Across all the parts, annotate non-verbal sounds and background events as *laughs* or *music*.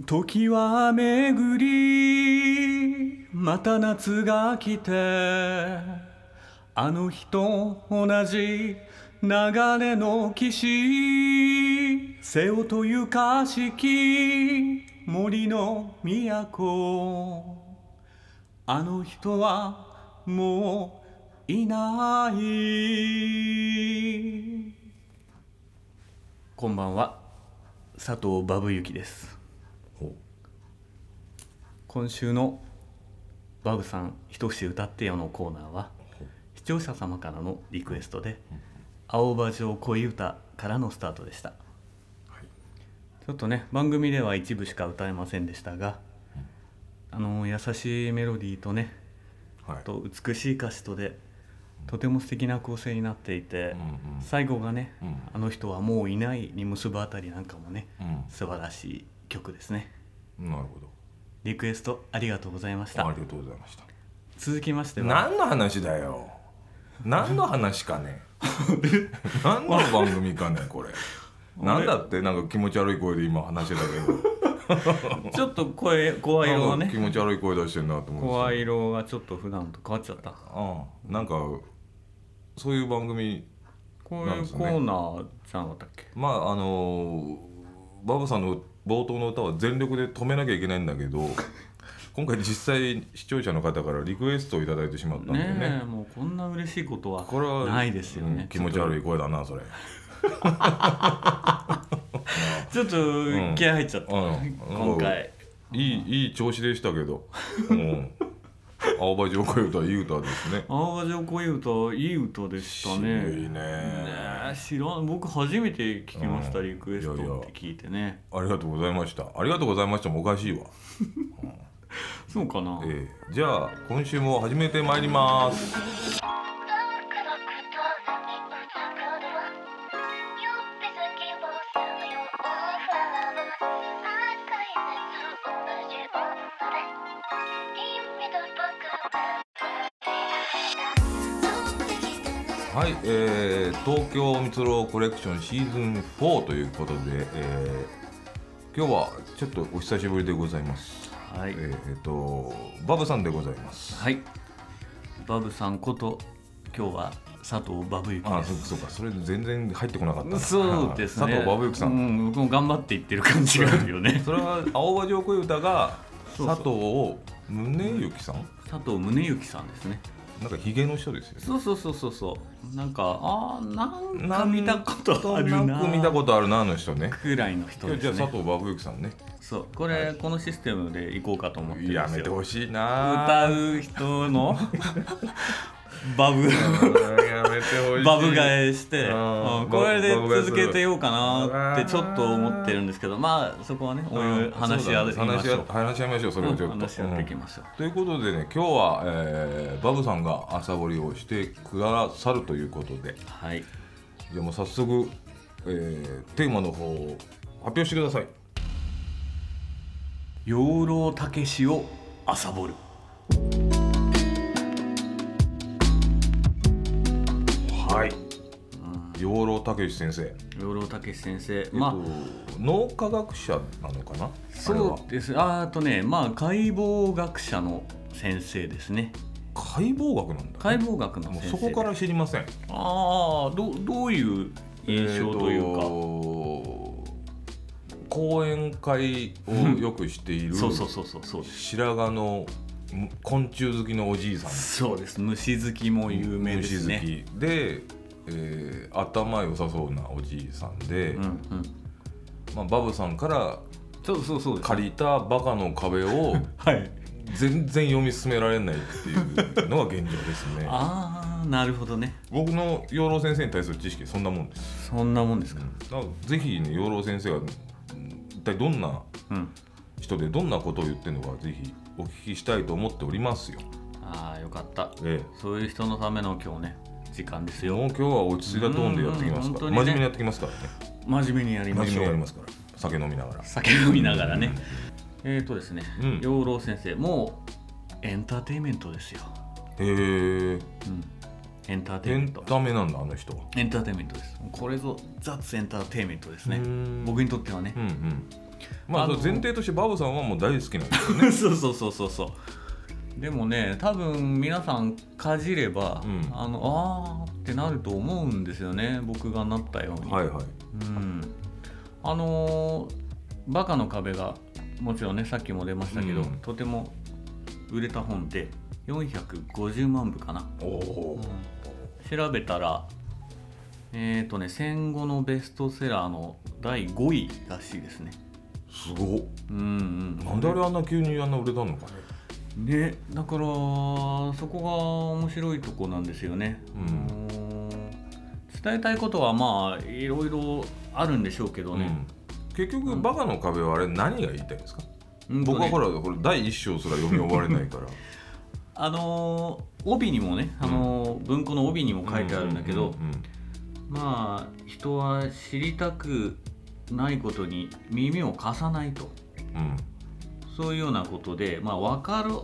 時は巡りまた夏が来てあの日と同じ流れの岸瀬尾というかしき森の都。あの人はもういない。こんばんは佐藤バブユキです。今週の「バブさん一節歌ってよ」のコーナーは視聴者様からのリクエストで「青葉城恋歌」からのスタートでした、ちょっとね番組では一部しか歌えませんでしたが、あの優しいメロディーとねうはい。と美しい歌詞とでとても素敵な構成になっていて、うんうん。最後がね、うん。あの人はもういない」に結ぶあたりなんかもね、うん。素晴らしい曲ですね。なるほどリクエストありがとうございました。ありがとうございました。続きましては。何の話だよ。何の話かね。*laughs* 何の番組かねこれ。なんだってなんか気持ち悪い声で今話してたけど。*laughs* ちょっと声声色がね。気持ち悪い声出してんなと思って。声色がちょっと普段と変わっちゃった。ああなんかそういう番組こういうなんですね。コーナーじゃなかったっけ？まああのバブさんの冒頭の歌は全力で止めなきゃいけないんだけど *laughs* 今回実際視聴者の方からリクエストをいただいてしまったんでね。ねえもうこんな嬉しいことはこれはないですよね。うん気持ち悪い声だなそれ。*laughs* ちょっと気合入っちゃった、うん。今回。いいいい調子でしたけど、うん、青葉城恋歌はいい歌ですね。青葉城恋歌いい歌でしたね。渋いね。知らん僕初めて聞きました、うん。リクエストって聞いてね。ありがとうございました。ありがとうございました。もおかしいわ、*laughs* そうかな、ええ。じゃあ今週も始めてまいりますはい、えー、東京蜜ろコレクションシーズン4ということで、えー、今日はちょっとお久しぶりでございます。はい、えーえーとバブさんでございます。はい。バブさんこと今日は佐藤バブユキあそうそうか。それ全然入ってこなかったな。そうですね。佐藤バブユキさん、うん、僕も頑張って言ってる感じがあるよね。*laughs* それは青葉城恋歌が佐藤宗行さん？佐藤宗行さんですねなんかヒゲの人ですよね。そうそうそうそうそう。なんかあーなんか見たことあるな。なんか見たことあるなあの人ね。くらいの人ですね。じゃあ佐藤バブユキさんね。そう。これ、このシステムでいこうかと思ってるんですよ。やめてほしいな歌う人の？*laughs* バブ。うんやめてほしい。バブ替えして、これで続けてようかなってちょっと思ってるんですけどまあそこはねおい話し合いましょう。話し合話し合いましょうそれをちょっと、うん話し合っていきましょう。うん。ということでね今日は、えーバブさんが朝掘りをしてくださるということで。はい。じゃあもう早速、えーテーマの方を発表してください。養老たけしを朝掘るはい。養老たけし先生、養老たけし先生。えっとまあ脳科学者なのかな？そうです。ああとねまあ解剖学者の先生ですね。解剖学なんだ、解剖学のそこから知りません。ああどどういう印象というか、えーと講演会をよくしているそうそうそうそうそうです。白髪の昆虫好きのおじいさん。そうです。虫好きも有名ですね。虫好き。で、えー頭良さそうなおじいさんで、うんうん。まあ、バブさんからそうそうそう借りた「バカの壁」を *laughs* はい。全然読み進められないっていうのが現状ですね。*laughs* ああなるほどね。僕の養老先生に対する知識そんなもんです。そんなもんですか。だからぜひね養老先生がうん一体どんなうん。人でどんなことを言ってるのかぜひお聞きしたいと思っておりますよ。ああよかった。えそういう人のための今日ね時間ですえ、よ。もう今日は落ち着いたトーンでやってきますから、ね。真面目にやってきますからね。真面目にやりま真面しょう。目にやりますから。酒飲みながら酒飲みながらね。えーとですねうん。養老先生もうエンターテインメントですよ、へえ。うん、エンターテイメント。タメなんだあの人は。エンターテインメントです。これぞザッツエンターテインメントですね。僕にとってはね。うんうんまあ前提としてバブさんはもう大好きなんですよね。*laughs* そうそうそうそうそう。でもね多分皆さんかじれば、うん。あのあーってなると思うんですよね僕がなったように、はいはい。うん、あのーバカの壁がもちろんねさっきも出ましたけど、うん。とても売れた本で450万部かな、おお調べたらえっ、とね戦後のベストセラーの第5位らしいですねすごっ。うんうん。なんであれあんな急にあんな売れたのかね。ねだからそこが面白いとこなんですよね、うん。あのー伝えたいことはまあいろいろあるんでしょうけどね、うん。結局バカの壁はあれ何が言いたいんですか？僕はほらこれ第一章すら読み終われないから。*laughs* あのー帯にもね、あのー文庫の帯にも書いてあるんだけど、うんうん。まあ人は知りたくないことに耳を貸さないと。うん。そういうようなことでまあ分かる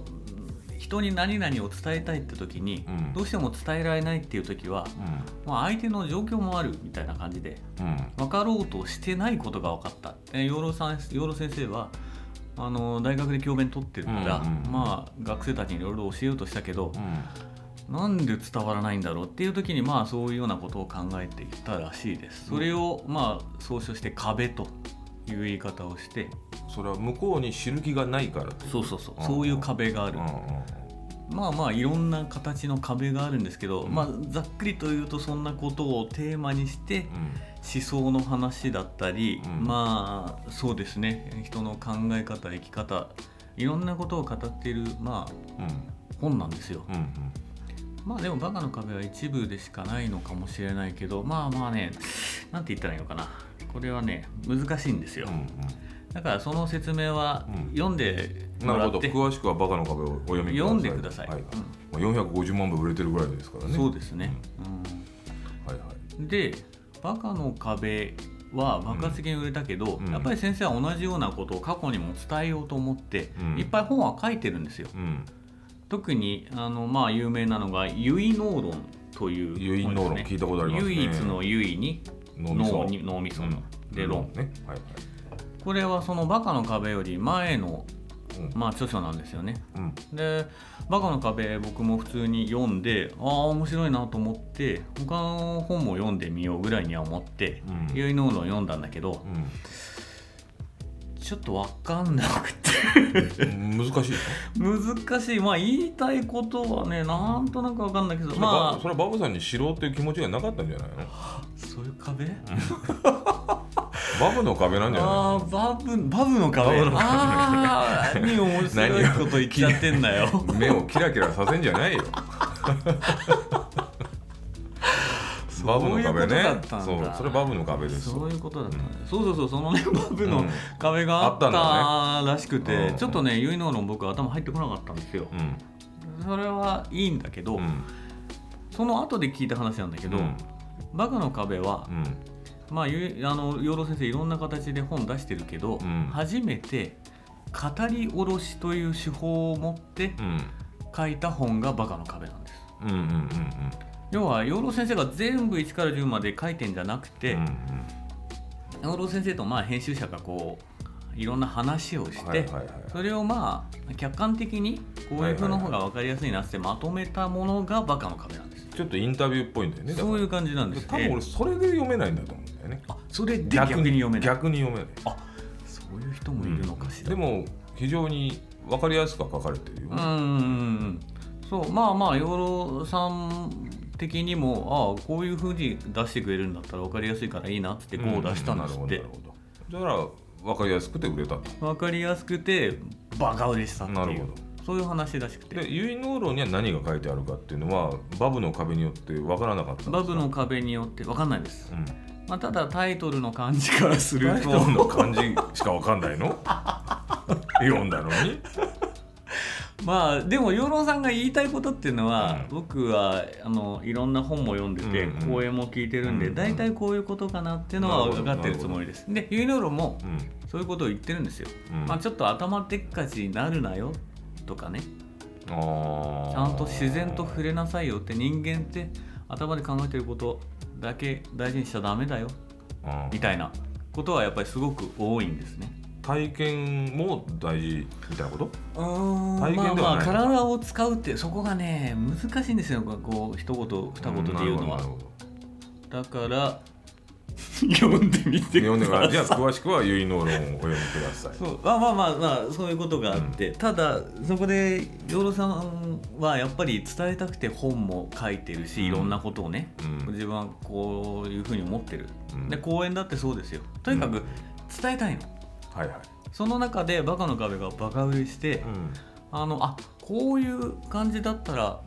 人に何々を伝えたいって時に、うん。どうしても伝えられないっていう時は、まあ、相手の状況もあるみたいな感じでうん。うん分かろうとしてないことが分かった。え養老さん養老先生はあの大学で教鞭取ってるから、うんうんうん。まあ学生たちにいろいろ教えようとしたけどう、んなんで伝わらないんだろうっていう時にまあそういうようなことを考えていったらしいです。それをまあ総称して壁という言い方をしてそれは向こうに知る気がないからそう。そうそうう。んそういう壁がある。まあまあいろんな形の壁があるんですけど、うん。まあざっくりと言うとそんなことをテーマにして思想の話だったり、うん。まあそうですね。人の考え方生き方いろんなことを語っているまあうんうん。本なんですよ。うんうんまあでもバカの壁は一部でしかないのかもしれないけどまあまあねなんて言ったらいいのかな。これはね難しいんですよ。うんだからその説明はうん。読んでうんなるほど。もらって、詳しくはバカの壁をお読みください。読んでください。はい。うん。まあ、450万部売れてるぐらいですからね。そうですね。うん。はいはい。で「バカの壁」は爆発的に売れたけど、うん。やっぱり先生は同じようなことを過去にも伝えようと思って、うん。いっぱい本は書いてるんですよ。うん特にあの、まあ、有名なのが「唯脳論」という唯脳論聞いたことありますね。唯一の唯に脳みそ。脳に脳みその、で論ね。はいはい。これはその「バカの壁」より前の、うん。まあ、著書なんですよね。うん。で「バカの壁」僕も普通に読んでああ面白いなと思って他の本も読んでみようぐらいには思ってうん「唯脳論」読んだんだけどうんちょっと分かんなくて。うん難しい *laughs* 難しい。まあ言いたいことはねなんとなく分かんないけどまあ。それはバブさんに知ろうっていう気持ちがなかったんじゃないの？そういう壁？バブの壁なんじゃない？あバブバブの壁？バブの壁。ああ何面白いこと言っちゃってんだよ。*laughs* 目をキラキラさせんじゃないよ *laughs* バブの壁ね。そうそれバブの壁ですそういうことだったね、そうそうそうそのねバブの壁があったらしくて、うん。ちょっとね結納論僕頭入ってこなかったんですよ、うん。それはいいんだけど、うん。その後で聞いた話なんだけど、うん。バカの壁はう、ん。まあゆあの養老先生いろんな形で本出してるけど、うん。初めて語り下ろしという手法を持ってうん。書いた本がバカの壁なんです。うんうんうん要は養老先生が全部1から10まで書いてんじゃなくて、うんうん。養老先生とまあ編集者がこういろんな話をして、はいはいはい。それをまあ客観的にこういう風の方が分かりやすいなってまとめたものがバカの壁なんです、ちょっとインタビューっぽいんだよねそういう感じなんです。多分俺それで読めないんだと思うんだよね。あそれで逆に読めない。逆に読めない。そういう人もいるのかしら、でも非常に分かりやすくは書かれてるよ。ねうんうんうん。そうまあまあ養老さん的にもああこういうふうに出してくれるんだったら分かりやすいからいいなってこう出したんですって、だから分かりやすくて売れたと。分かりやすくてバカ売れしたっていうなるほど。そういう話らしくて。で結納論には何が書いてあるかっていうのはバブの壁によって分からなかったバブの壁によって分かんないです、うん。まあ、ただタイトルの感じからすると。タイトルの漢字しか分かんないの？*laughs* 読んだのに？まあでも養老さんが言いたいことっていうのは、うん。僕はあのいろんな本も読んでて、うんうん。講演も聞いてるんで、うん大体こういうことかなっていうのは分かってるつもりです。で結納論もうん。そういうことを言ってるんですよ。うん。まあ、ちょっと頭でっかちになるなよとかね。ちゃんと自然と触れなさいよって人間って頭で考えてることだけ大事にしちゃダメだよ。みたいなことはやっぱりすごく多いんですね。体験も大事みたいなこと？体験ではまあまあ体を使うってそこがね難しいんですよ。こう一言二言で言うのは。だから *laughs* 読んでみて読んでくださいじゃあ詳しくは結納論をお読みください。そう。まあまあまあまあそういうことがあって、ただそこで養老さんはやっぱり伝えたくて本も書いてるし、うん。いろんなことをね、うん。自分はこういうふうに思ってる、うん。で講演だってそうですよ。とにかく伝えたいの、はいはい。その中でバカの壁がバカ売れして、うん。あのあこういう感じだったら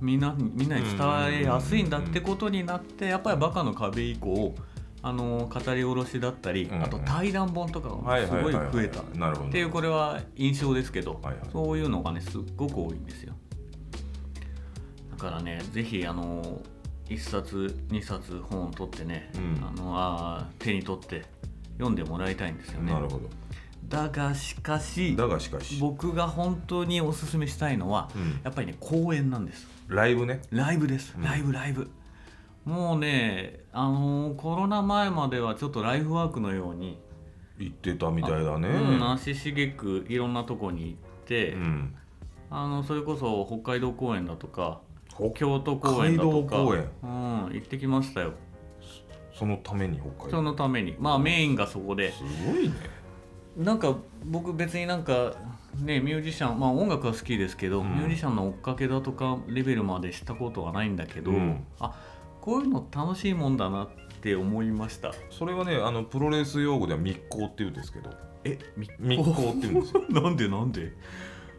みんなにみんなに伝えやすいんだってことになってやっぱりバカの壁以降あの語り下ろしだったり、うんあと対談本とかはいがすごい増えた。っなるほど。ていうこれは印象ですけど、はいはい。そういうのがねすっごく多いんですよ。だからねぜひあの1冊2冊本を取ってね、うん。あのあー手に取って読んでもらいたいんですよね。なるほど。だがしかしだがしかし、僕が本当におすすめしたいのは、うん。やっぱりね公演なんです。ライブね。ライブです。うん。ライブライブ、もうねあのーコロナ前まではちょっとライフワークのように、行ってたみたいだね。うん、足しげくいろんなとこに行って、うん。あのそれこそ北海道公演だとかほ京都公演だとかうん、行ってきましたよそのために北海そ道のために。まあメインがそこで。すごいね。なんか僕別になんかねミュージシャンまあ音楽は好きですけど、うん。ミュージシャンの追っかけだとかレベルまでしたことはないんだけど、うん。あこういうの楽しいもんだなって思いました。それはねあのプロレス用語では密航って言うんですけど。え密密航って言うんですよ。*laughs* なんで？なんで？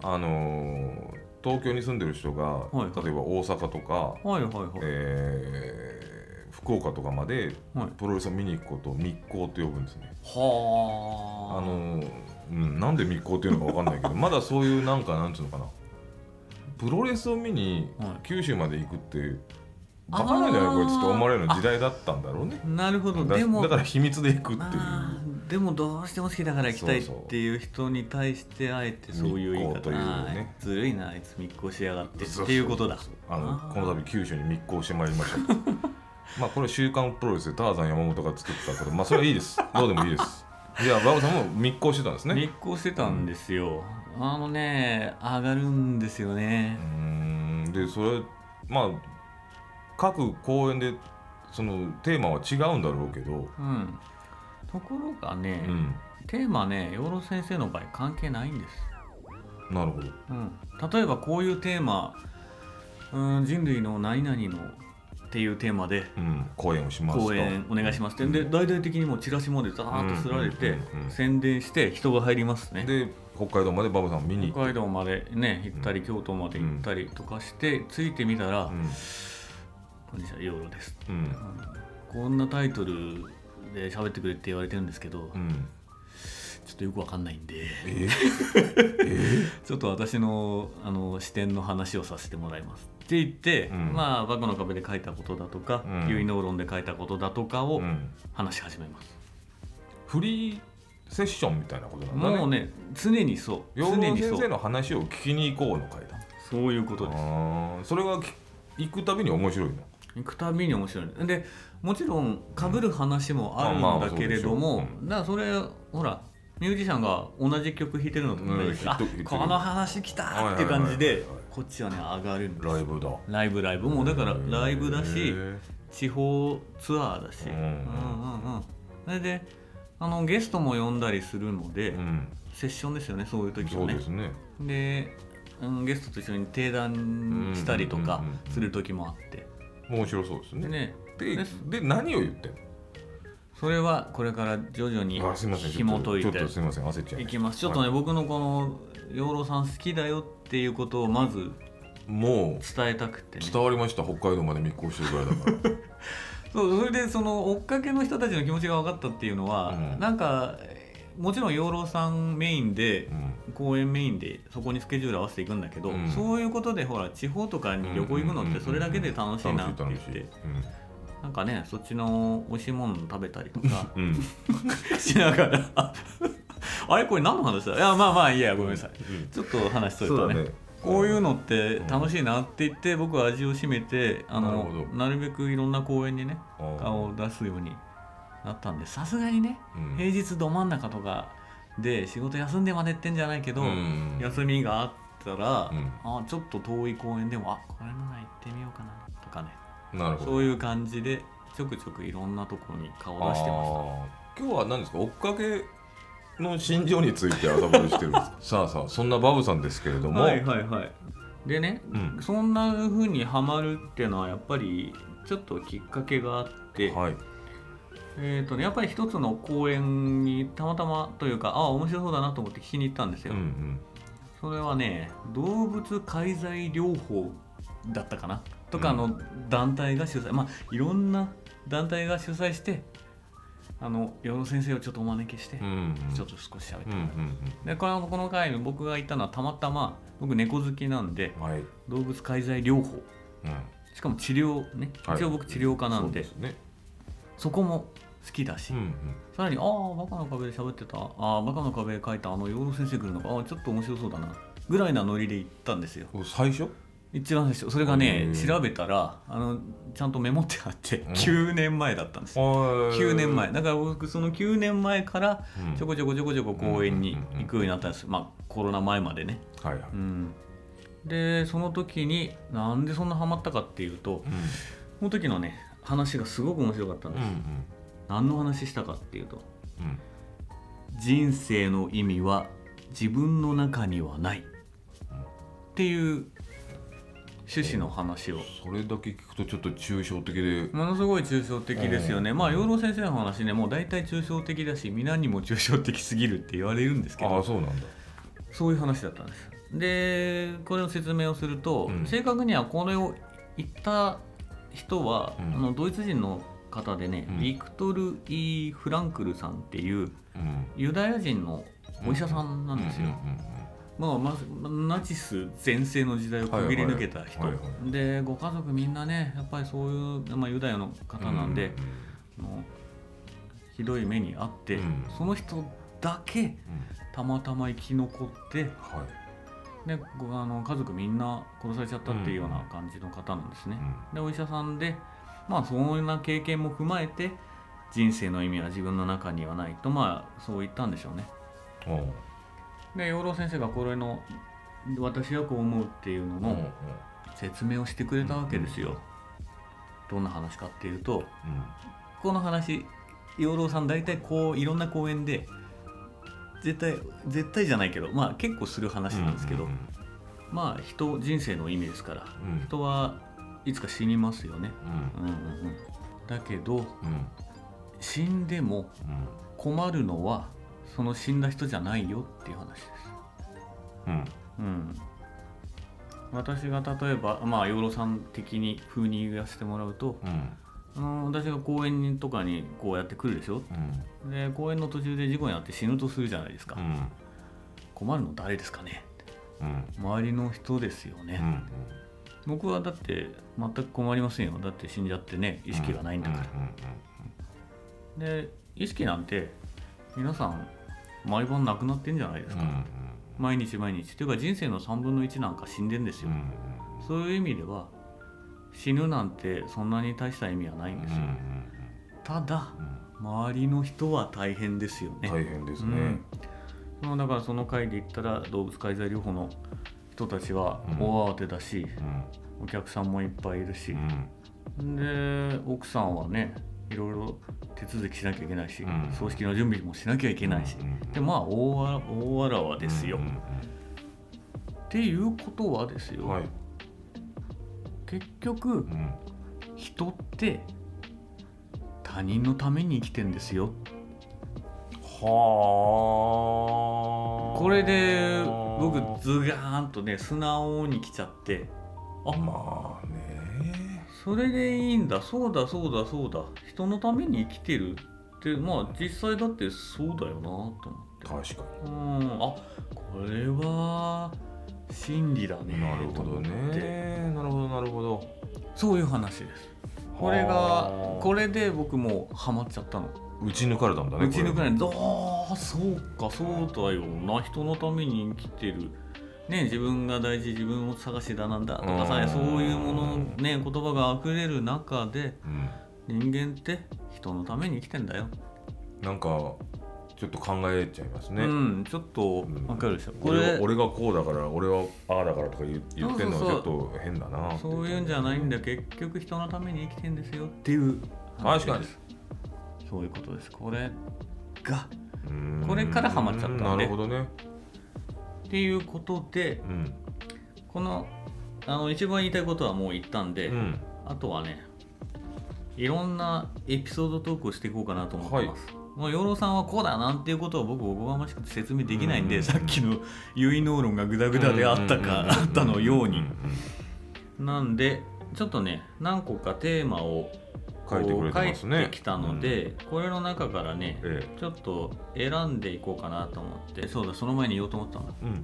あのー東京に住んでる人が、はいはい。例えば大阪とか、はいはいはい、えー福岡とかまではい。プロレスを見に行くことを密航って呼ぶんですね。はあ。あのーうん、なんで密航っていうのかわかんないけど *laughs* まだそういうなんかなんつうのかな。プロレスを見にはい。九州まで行くってバカなんじゃないこいつって思われる時代だったんだろうね。なるほど。だでもだから秘密で行くっていう。でもどうしても好きだから行きたいっていう人に対してあえてそういう言い方。ねずるいなあいつ密航しやがってっていうことだ。あのこの度九州に密航してまいりました *laughs* まあこれ「週刊プロレス」でターザン山本が作ったことまあそれはいいです。どうでもいいです。じゃあ馬場さんも密航してたんですね。密航してたんですよ、あのね上がるんですようねーん。でそれまあ各公演でそのテーマは違うんだろうけど、うん。ところがね、うん、テーマね養老先生の場合関係ないんです、なるほど。うん、例えばこういうテーマ、うん、人類の何々のっていうテーマでうん、公演をしますと。講演お願いしますって。で大々的にもうチラシまでザーッとすられてうんうんうんうん。宣伝して人が入りますね。で北海道まで馬場さんを見に北海道までね行ったり京都まで行ったりとかして着いてみたらて「こんにちは養老です」うん。うんこんなタイトルで喋ってくれって言われてるんですけどうん。ちょっとよくわかんないんで。ええ *laughs* ちょっと私のあの視点の話をさせてもらいますって言って、うん。まあ「バカの壁」で書いたことだとかうん「結納論」で書いたことだとかをうん。話し始めます、フリーセッションみたいなことなんだね。もうね常にそう。養老先生の話を聞きに行こうの会だ。そういうことです。それがき行くたびに面白いの？行くたびに面白いでもちろんかぶる話もあるんだけれども、まあまあそうでしょう。だからそれほらミュージシャンが同じ曲弾いてるのと同じでこの話来たっていう感じでこっちはね上がるんです。ライブだ。ライブライブ。もうだからライブだし地方ツアーだし、うん。うんうんうん。それであのゲストも呼んだりするので、うん。セッションですよねそういう時はね。そうですね。で、うん、ゲストと一緒に定談したりとかする時もあって。面白そうですね。でねで何を言ってんの？それはこれから徐々に紐解いていきます。ちょっとね、は僕のこの養老さん好きだよっていうことをまずいもう伝えたくてね。伝わりました。北海道まで密航してるぐらいだから。*laughs* そうそれでその追っかけの人たちの気持ちが分かったっていうのは、うん。なんかえーもちろん養老さんメインでうん。公演メインでそこにスケジュール合わせていくんだけど、うん。そういうことでほら地方とかに旅行行くのってそれだけで楽しいなって言ってなんかねそっちの美味しいもの食べたりとかうん。うんしながら。*laughs* あれこれ何の話だ？いやまあまあいいやごめんなさい。うん。ちょっと話しといたね。ね。こういうのって楽しいなって言って僕は味を占めてあのなるべくいろんな公演にね顔を出すようになったんでさすがにねうん。平日ど真ん中とかで仕事休んでまでってんじゃないけど、うん。休みがあったら、うん。あちょっと遠い公園でもあこれなら行ってみようかなとかねなるほど。そういう感じでちょくちょくいろんなところに顔出してました。今日は何ですか？追っかけの心情について頭でしてるんですか？*laughs* さあさあそんなバブさんですけれども、はいはいはい。でね、うん。そんな風にハマるっていうのはやっぱりちょっときっかけがあって、はい。えーとね、やっぱり一つの公園にたまたまというかあ面白そうだなと思って聞きに行ったんですうよ、んうん。それはね動物介在療法だったかなとかの団体が主催、まあいろんな団体が主催してあの養老先生をちょっとお招きして、うんうん。ちょっと少し喋ってう。んもらう、でこのこの回に僕が行ったのはたまたま僕猫好きなんでうんはい、動物介在療法。うん。しかも治療ねはい。一応僕治療家なんで,、そうすね。そこも好きだし、うんうん。さらに「ああバカの壁で喋ってたああバカの壁で書いたあの養老先生来るのかああちょっと面白そうだな」ぐらいなノリで行ったんですよ。最初？一番最初それがねへー調べたらあのちゃんとメモってあってうん。9年前だったんですよ。9 9年前。だから僕その9年前からうん。ちょこちょこちょこちょこ公園に行くようになったんです。まあコロナ前までね。はいはい、うん。でその時になんでそんなハマったかっていうとうん。その時のね話がすごく面白かったんです、うん。何の話したかっていうとうん。人生の意味は自分の中にはない。っていう趣旨の話を。それだけ聞くとちょっと抽象的で。ものすごい抽象的ですよね、まあ養老先生の話ねもう大体抽象的だし皆にも抽象的すぎるって言われるんですけど。ああそうなんだ。そういう話だったんです。でこれの説明をすると、うん。正確にはこれを言った人は、うん。あのドイツ人の方でね、うん。ビクトル・イー・フランクルさんっていううん。ユダヤ人のお医者さんなんですよ、うんうんまあ、まずナチス全盛の時代をくぐり抜けた人、はいはい。はいでご家族みんなねやっぱりそういう、まあ、ユダヤの方なんで、あのひどい目にあって、うん。その人だけうん。うんたまたま生き残ってはい。でごあの家族みんな殺されちゃったっていうような感じの方なんですね。でお医者さんでまあそんな経験も踏まえて人生の意味は自分の中にはないとまあそう言ったんでしょうね。で養老先生がこれの私はこう思うっていうのの説明をしてくれたわけですよ。どんな話かっていうとこの話養老さん大体こういろんな公園で絶対絶対じゃないけどまあ結構する話なんですけど、うんまあ人人生の意味ですからうん。人はいつか死にますよね。うん。うんうんうん、だけどうん。死んでもうん。困るのはその死んだ人じゃないよっていう話です。うん。うん、私が例えばまあ養老さん的に風に言わせてもらうとうん。あの私が公園とかにこうやって来るでしょ？うん。で公園の途中で事故に遭って死ぬとするじゃないですか、うん。困るの誰ですかね？うん。周りの人ですよね、うん僕はだって全く困りませんよ。だって死んじゃってね意識がないんだから、で意識なんて皆さん毎晩なくなってんじゃないですか、毎日毎日。というか人生の3分の1なんか死んでんですよ、そういう意味では死ぬなんてそんなに大した意味はないんですよ、ただ周りの人は大変ですよね、大変ですね。うん。まあだからその回で言ったら動物介在療法の人たちは大慌てだし、お客さんもいっぱいいるし。う、ん。で奥さんはねいろいろ手続きしなきゃいけないし、うん。葬式の準備もしなきゃいけないし、うんでまあ大わ大わらわですよ、うんっていうことはですよ、うんはい。結局うん。人って他人のために生きてんですよ。はあ。これで僕ズガーンとね素直に来ちゃってあまあねそれでいいんだ。そうだそうだそうだ。人のために生きてるって。まあ実際だってそうだよなと思って。確かうん。あこれは真理だねになるほどね。なるほどなるほど。そういう話です。これがはあこれで僕もうハマっちゃったの。打ち抜かれたんだねうちのくらいいああそうかそうだよな。人のために生きてるね自分が大事自分を探しだなんだとかさうん。そういうものね言葉が溢れる中でうん。人間って人のために生きてんだよ。なんかちょっと考えちゃいますね、うんちょっとわかるでしょ、こ俺れは俺がこうだから俺はああだからとか言う言ってんのはちょっと変だなそういうんじゃないんだ結局人のために生きてんですよっていう。確かに。そういうことです。これがこれからハマっちゃったんで。なるほどねっていうことでうんこのあの一番言いたいことはもう言ったんで、うん。あとはねいろんなエピソードトークをしていこうかなと思ってます、もう養老さんはこうだなんていうことを僕おこがましくて説明できないんで、うんさっきの結納論がグダグダであったか、あったのように、なんでちょっとね何個かテーマを書いてくれてますね。てきたので、これの中からねえちょっと選んでいこうかなと思って。そうだその前に言おうと思ったの。えうん。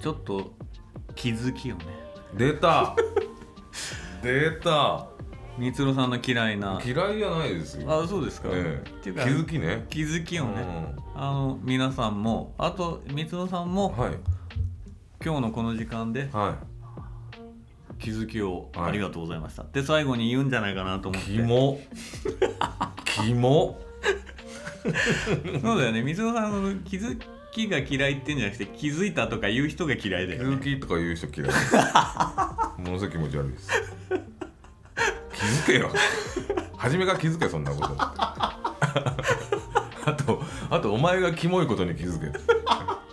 ちょっと気づきをね。出た。*laughs* 出た。みつろさんの嫌いな。嫌いじゃないですよ。あそうですか、ええ。っていうか気づきね。気づきをね、うあの皆さんも。あとみつろさんもんはい。今日のこの時間では気づきをはい。ありがとうございました、で最後に言うんじゃないかなと思って。いキモ。キモ。*laughs* そうだよね。みつろさんの気づきが嫌いってんじゃなくて気づいたとか言う人が嫌いだ気よね。づきとか言う人嫌い *laughs* ものすごい気持ち悪いです。気づけよ。初めから気づけそんなこと。*laughs* あとあとお前がキモいことに気づけ。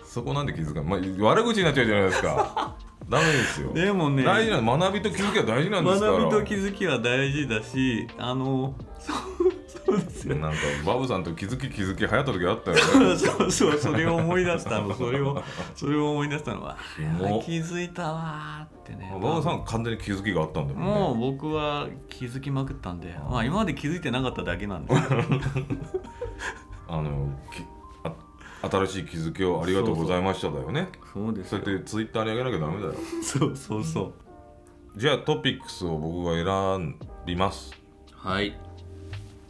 そこなんで気づかない、まあ、悪口になっちゃうじゃないですかダメですよ。でもね大事な学びと気づきは大事なんですから。学びと気づきは大事だしあのそうそうですよ。なんかバブさんと気づき気づき流行った時あったよね。そうそうそれを思い出したの。それをそれを思い出したのはモ気づいたわーってね。バブさんは完全に気づきがあったんだもんね。もう僕は気づきまくったんで、まあ、今まで気づいてなかっただけなんです *laughs* あの新しい気づきをありがとうございましただよね。そうですよ。そうやってツイッターに上げなきゃダメだよ。そうそうそう。じゃあトピックスを僕が選びます。はい。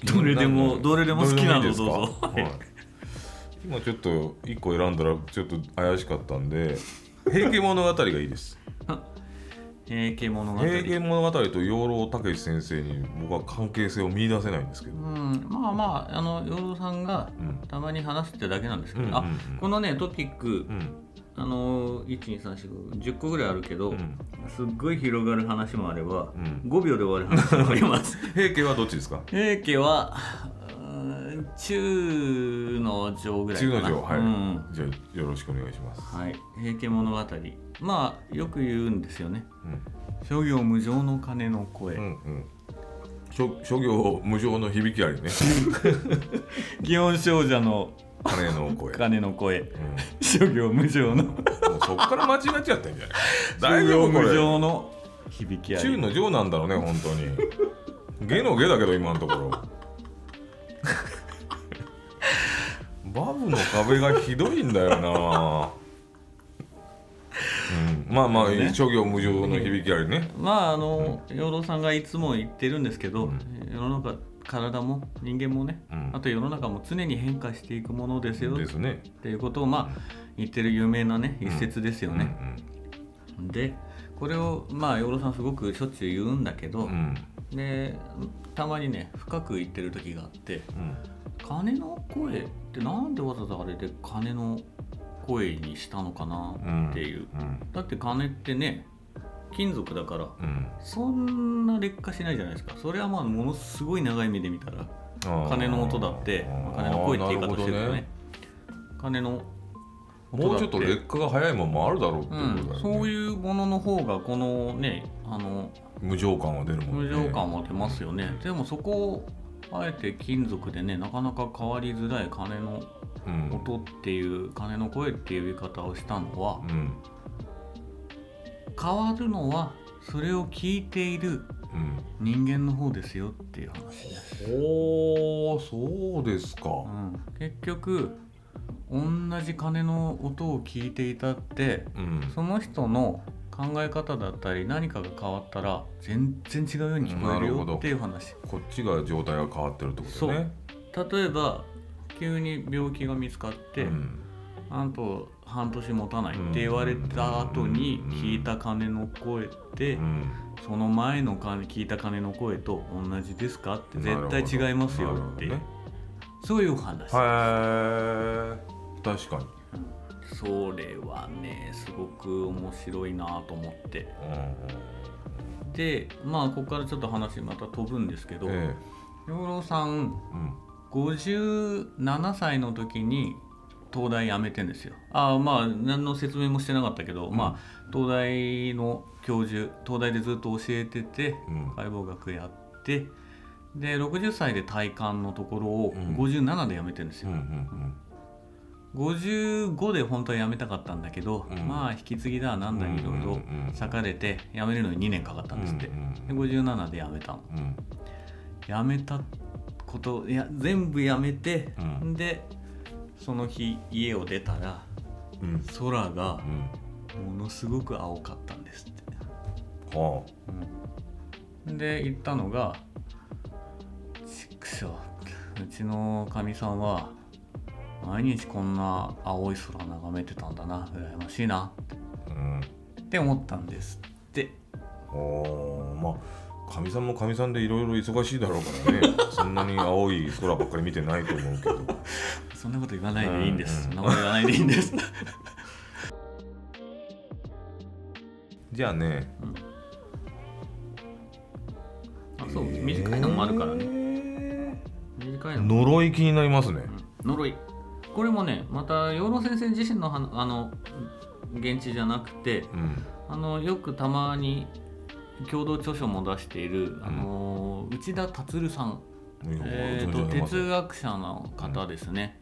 どれでもどれでも好きなのどうぞ。はい。今ちょっと1個選んだらちょっと怪しかったんで「平家物語」がいいです平家物語。平家物語と養老孟司先生に僕は関係性を見出せないんですけど。うん。まあまああの養老さんがうん。たまに話すってだけなんですけど、うんあこのねトピックうん。あの1234510個ぐらいあるけど、うん。すっごい広がる話もあれば、うん。5秒で終わる話もあります。*laughs* 平家はどっちですか？平家は中の上ぐらい中の上はい、うん。じゃあよろしくお願いします、はい、平家物語まあよく言うんですよね。うん。諸行無常の鐘の声、うんうん。諸諸行無常の響きありね。*laughs* 祇園少女の鐘の声、うん、鐘の声。諸行無常の。そっから間違っちゃってんじゃない？諸大丈行無常の響きあり。中の上なんだろうね本当に。下の下だけど今のところ。*laughs* バブの壁がひどいんだよなうん、まあまあ、ね。諸行無常の響きありね。まああの養老さんがいつも言ってるんですけど、うん。世の中体も人間もね、うん。あと世の中も常に変化していくものですよ。ですね。っていうことをまあ言ってる有名なね一節ですよね、でこれをまあ養老さんすごくしょっちゅう言うんだけど、でたまにね深く言ってる時があってうん。鐘の声ってなんでわざわざあれで鐘の声にしたのかなっていう、うんだって鐘ってね金属だからうん。そんな劣化しないじゃないですか。それはまあものすごい長い目で見たら鐘の音だってまあ鐘の声って言い方してるとね。鐘の音だもうちょっと劣化が早いもんもあるだろうってことだよね、うん、そういうものの方がこのねあの無常感は出るもん無ね常感は出ますよね、でもそこをあえて金属でねなかなか変わりづらい鐘のうん音っていう鐘の声っていう言い方をしたのはうん。変わるのはそれを聞いているうん。人間の方ですよっていう話です、ほうそうですか。うん、結局同じ鐘の音を聞いていたってうん。その人の考え方だったり何かが変わったら全然違うように聞こえるよっていう話。こっちが状態が変わってるってことね。例えば急に病気が見つかって、うん。あと半年持たないって言われた後に聞いた鐘の声って、うん。その前の鐘聞いた鐘の声と同じですかって絶対違いますよってね。そういうお話、へえ確かに、それはねすごく面白いなと思って。でまあここからちょっと話また飛ぶんですけど、え養老さんえうん57歳の時に東大辞めてんですよ。ああまあ何の説明もしてなかったけど、まあ東大の教授東大でずっと教えててうん。解剖学やってで60歳で体幹のところをうん。57で辞めてんですうんうよ、ん。55で本当は辞めたかったんだけど、うん。まあ引き継ぎだなんだいろいろうんうんうん。裂かれて辞めるのに2年かかったんですって、うんうんで57で辞めたの。うん。うん辞めたこといや全部辞めて、うん。でその日家を出たらうん。空がうん。ものすごく青かったんですって、はで行ったのが「ちくしょううちのかみさんは毎日こんな青い空眺めてたんだな羨ましいなあうん」って思ったんですって。おーまあかみさんもかみさんでいろいろ忙しいだろうからね。*laughs* そんなに青い空ばっかり見てないと思うけど。そんなこと言わないでいいんです、うん。そんなこと言わないでいいんです。*laughs* じゃあね。あそう短いのもあるからね。ね短いのも呪い気になりますね。うん。呪い。これもねまた養老先生自身のはあの現地じゃなくてうん。あのよくたまに共同著書も出している、あの内田達さん、えー、と哲学者の方ですね。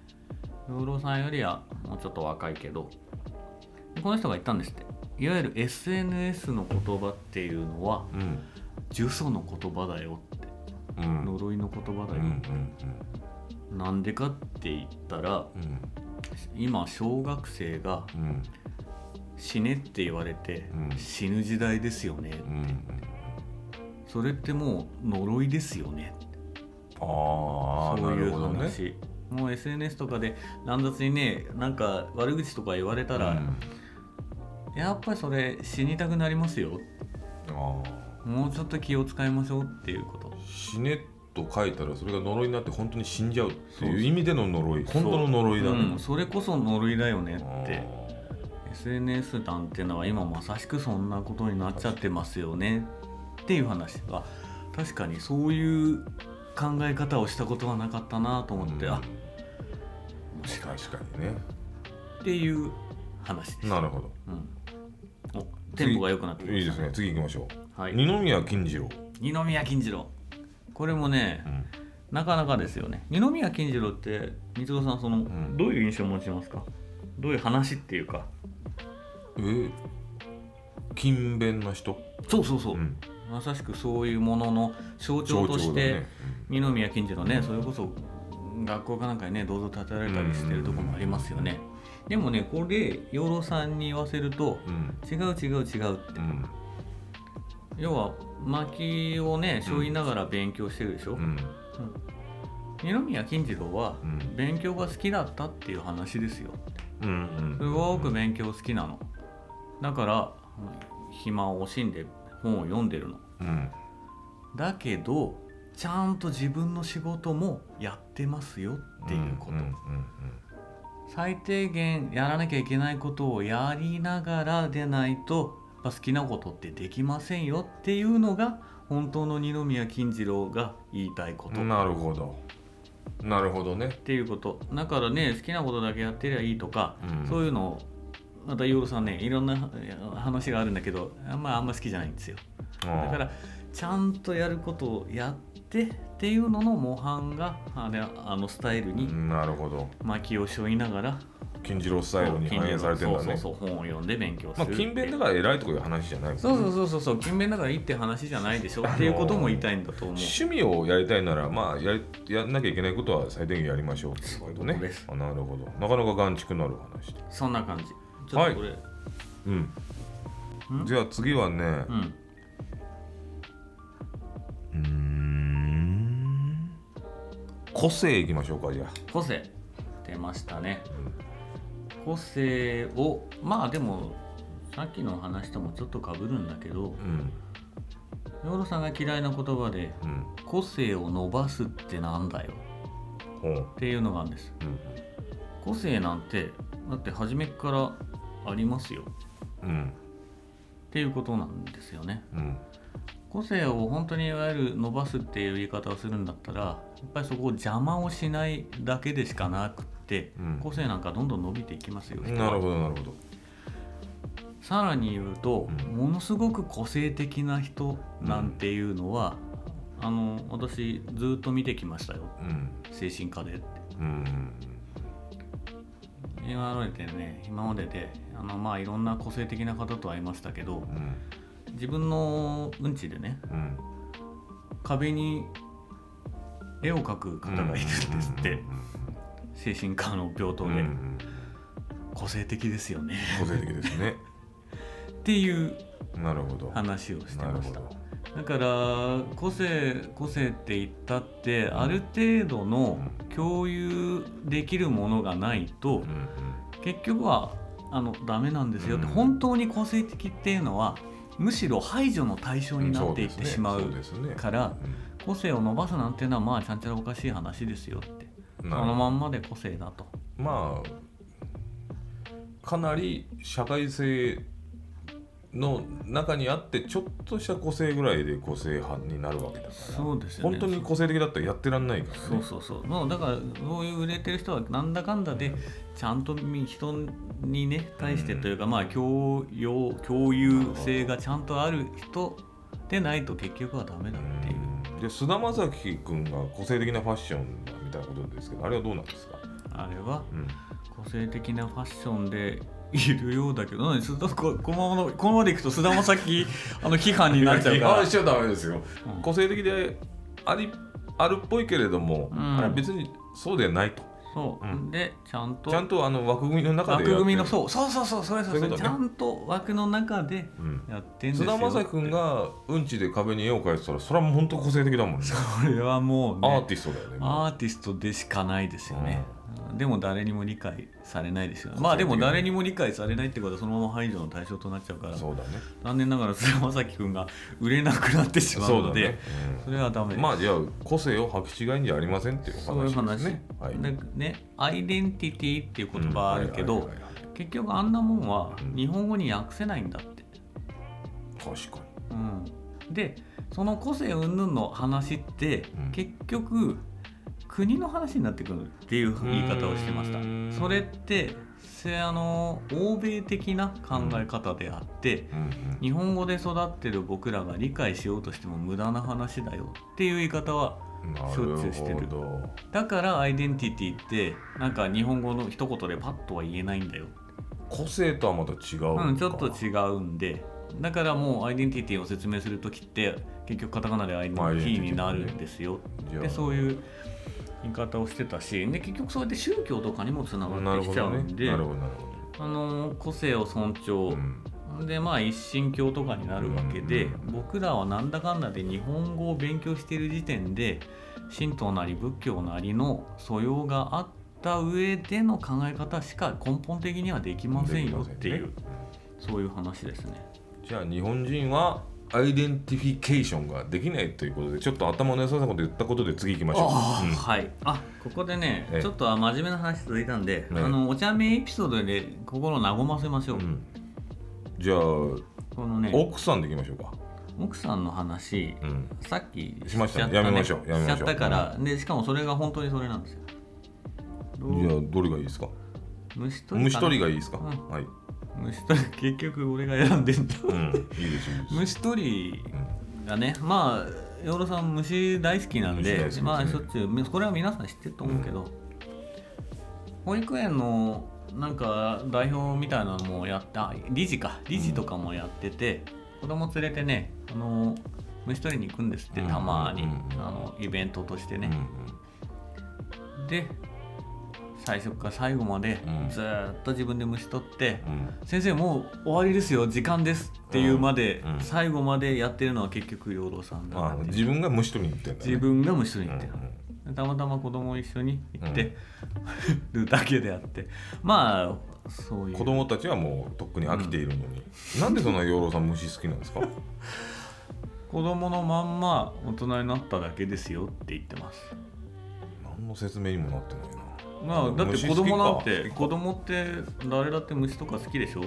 養老さんよりはもうちょっと若いけどこの人が言ったんですって。いわゆる SNS の言葉っていうのはうん。呪詛の言葉だよって。うん。呪いの言葉だよ、うんうん。なんでかって言ったらうん。今小学生がうん死ねって言われてうん。死ぬ時代ですよね。うんうんそれってもう呪いですよね。あそういうるほどね。話もう SNS とかで乱雑にねなんか悪口とか言われたら、うん。やっぱりそれ死にたくなりますよ。あもうちょっと気を使いましょうっていうこと。ー死ねと書いたらそれが呪いになって本当に死んじゃうってそういう。意味での呪い。本当の呪いだう。ん、それこそ呪いだよねあって SNS なんてのは今まさしくそんなことになっちゃってますよね。っていう話は確かにそういう考え方をしたことはなかったなとー思って、うん。あ面白い確かにね。っていう話です、なるほど。うん、おテンポが良くなっていいですね。次行きましょう、はい。二宮金次郎、二宮金次郎。これもねうん。なかなかですよね。二宮金次郎って三郎さんその、ん。どういう印象を持ちますか？どういう話っていうか？えー勤勉な人、そうそうそう、うん。まさしくそういうものの象徴として、だね。二宮金次郎ね、それこそ学校かなんかにね銅像立てられたりしてるとこもありますよね、でもねこれ養老さんに言わせるとうん。違う違う違うって、うん。要は薪をね背負いながら勉強してるでしょ、うん。二宮金次郎はうん。勉強が好きだったっていう話ですよ。うんうん。すごく勉強好きなのだから暇を惜しんで本を読んでるの。うん。だけどちゃんと自分の仕事もやってますよっていうこと、んん最低限やらなきゃいけないことをやりながらでないとやっぱ好きなことってできませんよっていうのが本当の二宮金次郎が言いたいこと、うんっなるほど。なるほどね。ていうこと。だからね好きなことだけやってりゃいいとか、うん。そういうのをまた養老さんねいろんな話があるんだけどあんまあんま好きじゃないんですよ。だだからちゃんとやることをやってっていうのの模範があれあのスタイルになるほど。薪を背負いながら金次郎スタイルに反映されてるんだね。そうそうそう本を読んで勉強する。まあ勤勉だから偉いとかいう話じゃないそうそうそうそうそう勤勉だからいいって話じゃないでしょ。っていうことも言いたいんだと思う。趣味をやりたいならまあやりやんなきゃいけないことは最低限やりましょうっていうことね。そういうことです。あなるほど。なかなか眼蓄のある話。そんな感じちょっとこれ、うん。ん？じゃあ次はね。うん。うーん。個性いきましょうかじゃあ。個性。出ましたね、個性をまあでもさっきの話ともちょっとかぶるんだけどうん。養老さんが嫌いな言葉でうん。個性を伸ばすってなんだよ。ほう。っていうのがあるんです。うん個性なんてだって初めからありますよ。うん。っていうことなんですよね。うん。個性を本当にいわゆる伸ばすっていう言い方をするんだったらやっぱりそこを邪魔をしないだけでしかなくって、うん。個性なんかどんどん伸びていきますよなるほどなるほど。さらに言うと、うん。ものすごく個性的な人なんていうのは、あの私ずっと見てきましたよ。うん。精神科でって。うん。今まででね今までであのまあいろんな個性的な方と会いましたけどうん。自分のうんちでねうん。壁に絵を描く方がいるんですって、精神科の病棟で、うんうん個性的ですよね。個性的ですね。*laughs* っていうなるほど。話をしてました。だから個性個性って言ったってある程度の共有できるものがないとうんうん。結局はあのダメなんですよってうん。本当に個性的っていうのはむしろ排除の対象になっていってしまうからうん個性を伸ばすなんていうのはまあちゃんちゃらおかしい話ですよって。そのまんまで個性だと。まあかなり社会性の中にあってちょっとした個性ぐらいで個性派になるわけだから。そうですよね。本当に個性的だったらやってらんないからね。そうそうそうもうだからそういう売れてる人はなんだかんだでちゃんとみ人にね対してというか、まあ共用共有性がちゃんとある人でないと結局はダメだっていう、うん。で菅田将暉君が個性的なファッションだみたいなことですけどあれはどうなんですか、あれはうん。個性的なファッションでいるようだけど何？須田ここのままのこのままでいくと菅田将暉あの批判になっちゃうから。批判しちゃダメですよ、うん。個性的でありあるっぽいけれども、うん。あれは別にそうではないと。そう、うん。でちゃんとちゃんとあの枠組みの中で枠組みのそうそうそうそうそれそれそうね。ちゃんと枠の中でうん。やってんですよ。菅田将暉君がうんちで壁に絵を描いてたらそれはもう本当個性的だもんね。これはもうねアーティストだよねアーティストでしかないですよね、でも誰にも理解されないですよ個性的まあでも誰にも理解されないってことはそのまま排除の対象となっちゃうから。そうだね。残念ながら菅田将暉君が売れなくなってしまうのでそうだね、それはダメ。ですうんまあじゃあ個性を履き違いんじゃありませんっていうそういう話話ですね。はい。でねアイデンティティっていう言葉あるけど結局あんなもんはうん。日本語に訳せないんだって、確かうん、でその個性云々の話って、うん。結局国の話になってくるっていう言い方をしてました。それってせあの欧米的な考え方であって、日本語で育ってる僕らが理解しようとしても無駄な話だよっていう言い方はなしょっちゅうしてる。だからアイデンティティってなんか日本語の一言でパッとは言えないんだよ。個性とはまた違ううん、ちょっと違うんで。だからもうアイデンティティを説明する時って結局カタカナでアイデンティティになるんですよ、でそういう言い方をしてたしで結局そうやって宗教とかにもつなながってきちゃうんで、あの個性を尊重、ど、うん。でまあ一神教とかになるわけで、うん僕らはなんだかんだで日本語を勉強している時点で神道なり仏教なりの素養があった上での考え方しか根本的にはできませんよっていう、できまそういう話ですね。じゃあ日本人はアイデンティフィケーションができないということでちょっと頭の良さそうなこと言ったことで次行きましょう。あうん。はい。あここでねええ。ちょっと真面目な話続いたんで、ねあのお茶目エピソードで心和ませましょう、うん。じゃあこのね奥さんでいきましょうか、奥さんの話うん、さっきしましたやめましょう。やめましょう。しちゃったから、でしかもそれが本当にそれなんですよ。じゃあどれがいいですか？虫取り虫取りがいいですか、うん。はい、虫取り結局俺が選んでんだ。うん、いいです虫取りがねまあ養老さん虫大好きなんでね。まあしょっちゅうこれは皆さん知ってると思うけど、保育園のなんか代表みたいなのもやった理事か理事とかもやってて、子供連れてねあの虫取りに行くんですってうん。たまに、うんうんあのイベントとしてね、うん。で最初から最後までうん。ずーっと自分で虫取って、うん。先生もう終わりですよ時間ですっていうまで、うん。うん。最後までやってるのは結局養老さんだ自分が虫取りに行ってんだ、ね、自分が虫取りうんに行ってる、たまたま子供一緒に行って、*laughs* るだけであって。まあそういう。子供たちはもうとっくに飽きているのに、なんでそんな養老さん虫好きなんですか？*laughs* 子供のまんま大人になっただけですよって言ってます。何の説明にもなってないなまあだって虫子供なんて子供って誰だって虫とか好きでしょ？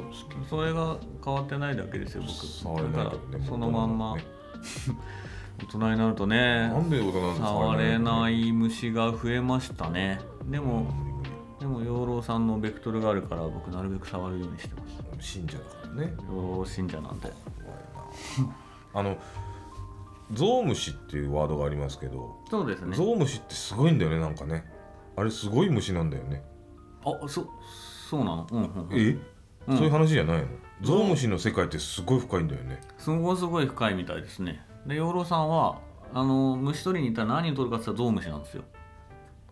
それが変わってないだけですよ僕。だからそのまんま。ね。大人になるとねなんで大人なんて触れいない虫が増えましたね。でもでも養老さんのベクトルがあるから僕なるべく触るようにしてます。信者だからね養老信者なんで。あのゾウムシっていうワードがありますけど、そうですね。ゾウムシってすごいんだよねなんかねあれすごい虫なんだよね、あそそうなの？うんうん、うん、え、うん。そういう話じゃないの？ゾウムシの世界ってすごい深いんだよね。すごいすごい深いみたいですね。で養老さんはあの虫取りに行ったら何取るかって言ったらゾウムシなんですよ。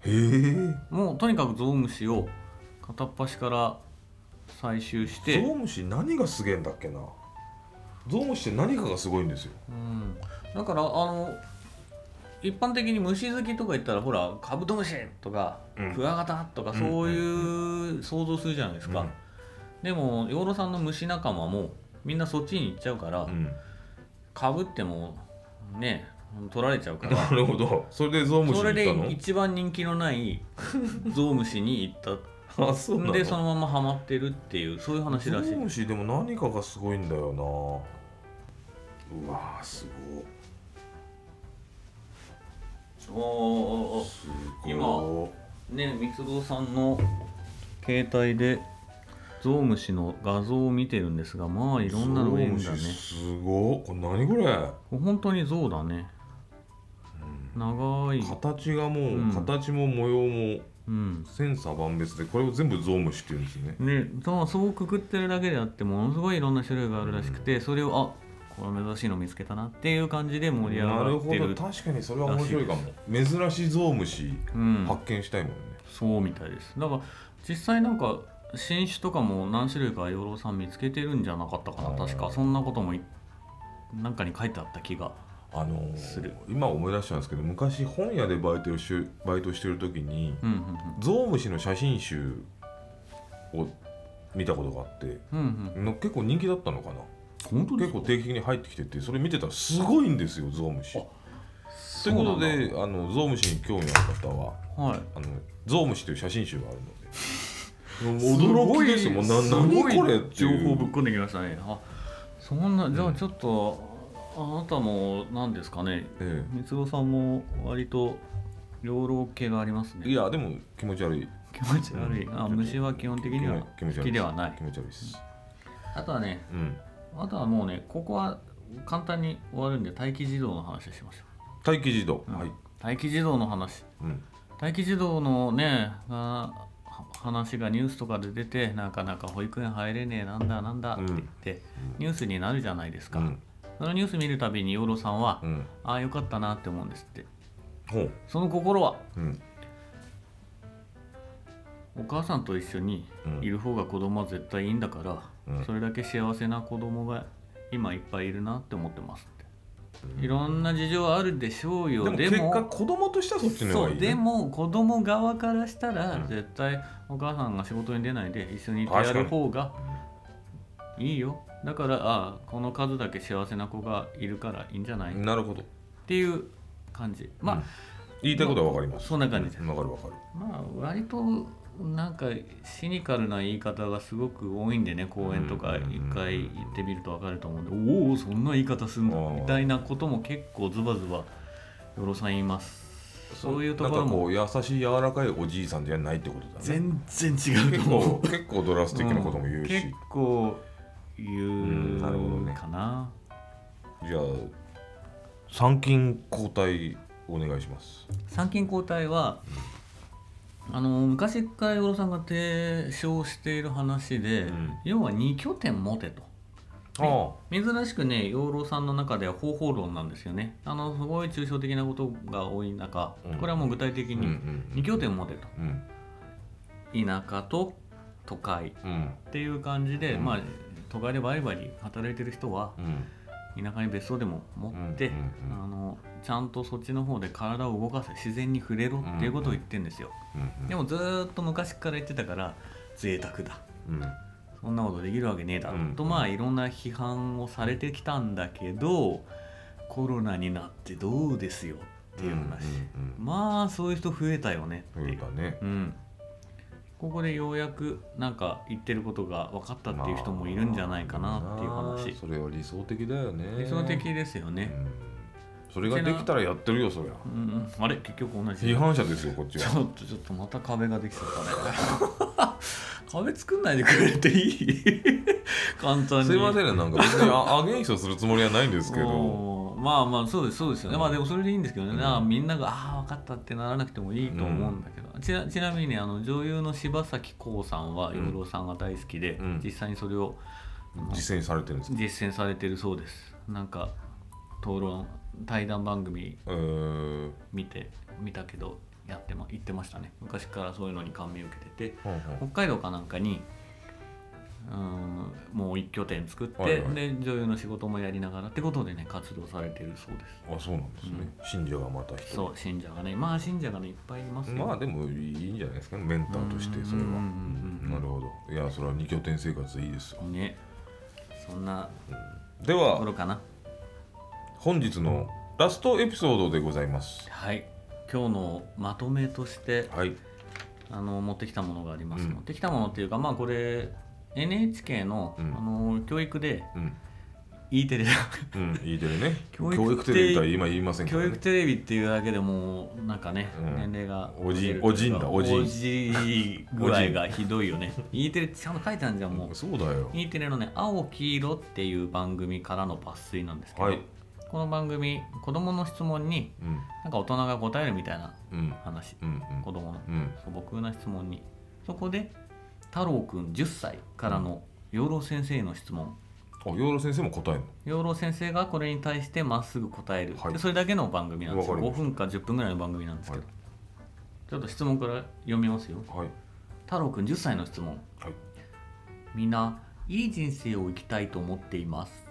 へえ。もうとにかくゾウムシを片っ端から採集して。ゾウムシ何がすげえんだっけな？ゾウムシって何かがすごいんですよ。うん、だからあの一般的に虫好きとか言ったらほらカブトムシとか、うん。クワガタとかうん。そういう想像するじゃないですか、うん。でも養老さんの虫仲間もみんなそっちに行っちゃうから、うん。かぶってもね取られちゃうから。なるほど。それでゾウムシそれに行ったの？で一番人気のない *laughs* ゾウムシに行った。あそうなの？でそのままハマってるっていうそういう話らしい。ゾウムシでも何かがすごいんだよな。うわーすごい今ね三つ堂さんの携帯でゾウムシの画像を見てるんですがまあいろんなのがいるんだね。ゾウムシすごいこれ何これ？本当にゾウだね。長い。形がもう、うん。形も模様もうん。千差万別でこれを全部ゾウムシって言うんですね。ねそうそうくくってるだけであってものすごいいろんな種類があるらしくてそれをあこれ珍しいの見つけたなっていう感じで盛り上なるほがってるど。確かにそれは面白いかも。珍しいゾウムシうん、発見したいもんね、そうみたいです。だから実際なんか新種とかも何種類か養老さん見つけてるんじゃなかったかな。確か。そんなこともいなんかに書いてあった気があのーする。今思い出したんですけど昔本屋でバイトをしバイトしてる時にうんうんゾウムシの写真集を見たことがあってうんうんうん。の結構人気だったのかな本当結構定期的に入ってきててそれ見てたらすごいんですよゾウムシ。ということであのゾウムシに興味ある方ははい。あのゾウムシという写真集があるので。驚きですよ。もうなすごい何これって情いう。報ぶっ込んできましたね。あそんなじゃあちょっと、あなたも何ですかね？え三つさんも割と養老系がありますね。えいやでも気持ち悪い。気持ち悪い、うん。あ虫は基本的には気持ち悪い。好きではない。気持ち悪いです。あとはねうんあとはもうねここは簡単に終わるんで待機児童の話をしましょ待機児童、う、はい、待機児童の話。うん、待機児童のね話がニュースとかで出てなかなか保育園入れねえなんだなんだって言って、ニュースになるじゃないですか、うん。そのニュース見るたびに養老さんは、うん。ああよかったなって思うんですって。ほう。その心は？うん。お母さんと一緒にうん。いる方が子供は絶対いいんだから、うん。それだけ幸せな子供が今いっぱいいるなって思ってますって、いろんな事情はあるでしょうよ。でも結果子供としてはそっちの方そがいうい、ね、でも子供側からしたら、うん。絶対お母さんが仕事に出ないで一緒にいてやる方がいいよ。だからああこの数だけ幸せな子がいるからいいんじゃない、っなるほど。ていう感じ。まあ、うん。言いたいことは分かります。そんな感じ。です分かる分かる。まあ割となんかシニカルな言い方がすごく多いんでね公園とかうん一回行ってみると分かると思うんで、おおそんな言い方すんだあーみたいなことも結構ズバズバよろさん言います。そういうところなんかこもう優しい柔らかいおじいさんじゃないってことだね。全然違うと結思う。構 *laughs* 結構ドラスティックなことも言うし、ん。結構言んなるほどうね。かな,、じゃあ参勤交代お願いします。参勤交代はあの昔から養老さんが提唱している話で、うん。要は2拠点持てと。あ珍しくね養老さんの中では方法論なんですよね。あのすごい抽象的なことが多い中、うん。これはもう具体的にん2拠点持てと。うん。田舎と都会うん。っていう感じで、うん。まあ都会でバリバリ働いてる人はうん。田舎に別荘でも持って、あのちゃんとそっちの方で体を動かせ自然に触れろっていうことを言ってんですよ、うんでもずーっと昔から言ってたから贅沢だ。うん。そんなことできるわけねえだろ、うんとまあいろんな批判をされてきたんだけどコロナになってどうですよっていう話、まあそういう人増えたよねってうんいう。そうだね。うん、ここでようやくなんか言ってることが分かったっていう人もいるんじゃないかなっていうまあ話、それは理想的だよね。理想的ですよね、うんそれができたらやってるよそりゃ。うんうん、あれ結局同じ。批判者ですよこっちちは。ょっとちょっとまた壁ができちゃったね。*laughs* 壁作んないでくれていい？*laughs* 簡単に。すいませんねなんか別にアアゲインストするつもりはないんですけど。まあまあそうですそうですよね、うん。まあでもそれでいいんですけどね、うん。みんながああ分かったってならなくてもいいと思うんだけど、ちなちなみにねあの女優の柴咲コウさんはうん養老さんが大好きで、うん。実際にそれを実践されてるんですか？実践されてるそうです。なんか討論対談番組えー見て見たけどやってま言ってましたね。昔からそういうのに感銘を受けてて北海道かなんかにうんもう一拠点作って、はいはい。で女優の仕事もやりながらってことでね活動されてるそうです。あそうなんですね、信者がまた一人。そう信者がねまあ信者がねいっぱいいますよ。まあでもいいんじゃないですかねメンターとしてそれは。うんうんうんうん。なるほど。いやそれは二拠点生活いいですよ。ね。そんなでとこはろかな本日のラストエピソードでございます。はい。今日のまとめとしてはい。あの持ってきたものがあります、うん。持ってきたものっていうかまあこれ NHK の,、うん。あの教育でうん。E テレうんいいてるね。教教育育テレビとは今言いませんけど教育ねテレビっていうだけでもうなんかね、うん。年齢がおじおじんだおじん。おじ具合がひどいよね。E テレってちゃんと書いてあるじゃんもう。そうだよ。E テレのね「青黄色」っていう番組からの抜粋なんですけど、はいこの番組子供の質問にうん。なんか大人が答えるみたいなうん。話。うん子供の。うん。素朴な質問に。そこで太郎くん10歳からの養老先生への質問。あ養老先生も答えるの？養老先生がこれに対してまっすぐ答える、はい。でそれだけの番組なんですよ。5わかりま分か10分ぐらいの番組なんですけど、はい。ちょっと質問から読みますよ。はい。太郎くん10歳の質問。はい。みんないい人生を生きたいと思っています、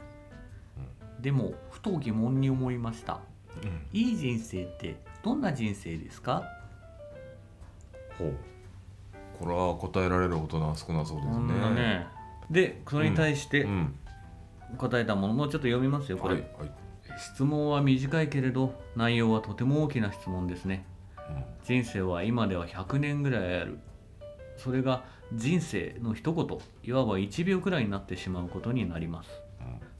でもふと疑問に思いました。うん。いい人生ってどんな人生ですか？ほう。これは答えられる大人は少なそうですね。ね。でそれに対してうん。答えたものもちょっと読みますよこれ、はいはい。質問は短いけれど内容はとても大きな質問ですね。人生は今では100年ぐらいある。それが人生の一言いわば1秒くらいになってしまうことになります。うん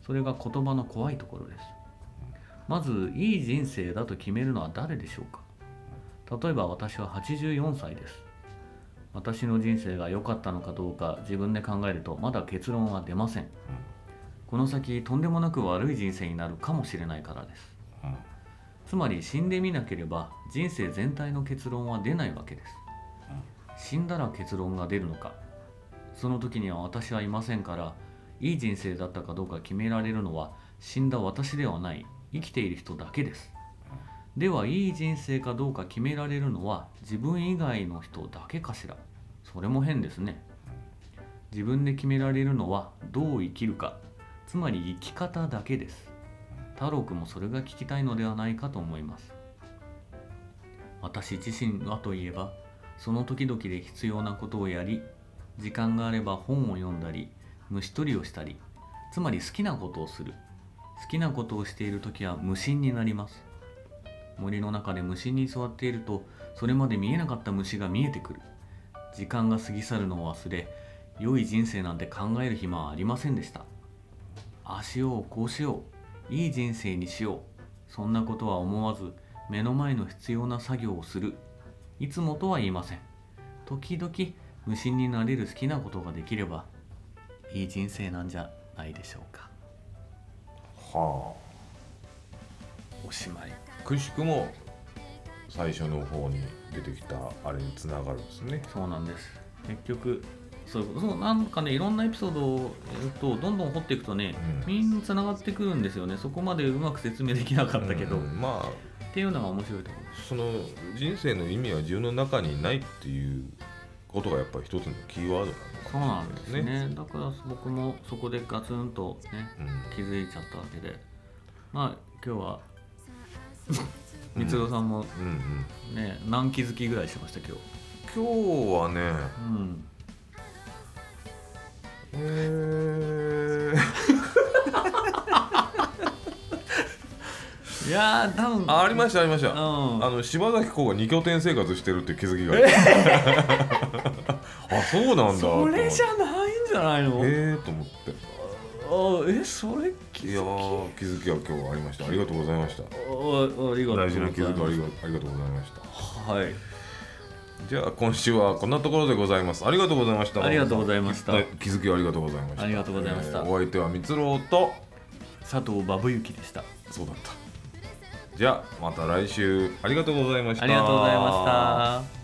それが言葉の怖いところです。まずいい人生だと決めるのは誰でしょうか？例えば私は84歳です。私の人生が良かったのかどうか自分で考えるとまだ結論は出ません。この先とんでもなく悪い人生になるかもしれないからです。つまり死んでみなければ人生全体の結論は出ないわけです。死んだら結論が出るのか。その時には私はいませんからいい人生だったかどうか決められるのは死んだ私ではない。生きている人だけです。ではいい人生かどうか決められるのは自分以外の人だけかしら。それも変ですね。自分で決められるのはどう生きるか。つまり生き方だけです。太郎くんもそれが聞きたいのではないかと思います。私自身はといえばその時々で必要なことをやり時間があれば本を読んだり虫取りをしたりつまり好きなことをする。好きなことをしている時は無心になります。森の中で無心に座っているとそれまで見えなかった虫が見えてくる。時間が過ぎ去るのを忘れ良い人生なんて考える暇はありませんでした。ああしようこうしよう。いい人生にしよう。そんなことは思わず目の前の必要な作業をする。いつもとは言いません。時々無心になれる好きなことができればいい人生なんじゃないでしょうか。はおしまい。あくしくも最初の方に出てきたあれにつながるんですね。そうなんです。結局そうそうなんかねいろんなエピソードをやるとどんどん掘っていくとね、うん。みんなつながってくるんですよね。そこまでうまく説明できなかったけど、っうん。まあ。ていうのが面白いところその人生の意味は自分の中にないっていうことがやっぱり一つのキーワードなのそうなんですね。だから僕もそこでガツンとね気づいちゃったわけで。まあ今日はうん。光郎さんもうんうん。ね、何気づきぐらいしました今日？今日はねうん。えー、いやー多分。あありましたありました、うん。あの柴咲コウが二拠点生活してるって気づきがある *laughs* あそうなんだそれじゃゃないんじゃないの？ええと思って。あえそれ気いやー気づきは今日はありました。ありがとうございました。あありがとうございます。大事な気づきありがありがとうございました。はい。じゃあ今週はこんなところでございます。ありがとうございました。ありがとうございました。はい気づきをありがとうございました。ありがとうございました。えーお相手はみつろうと佐藤バブユキでした。そうだったじゃあまた来週。ありがとうございました。ありがとうございました。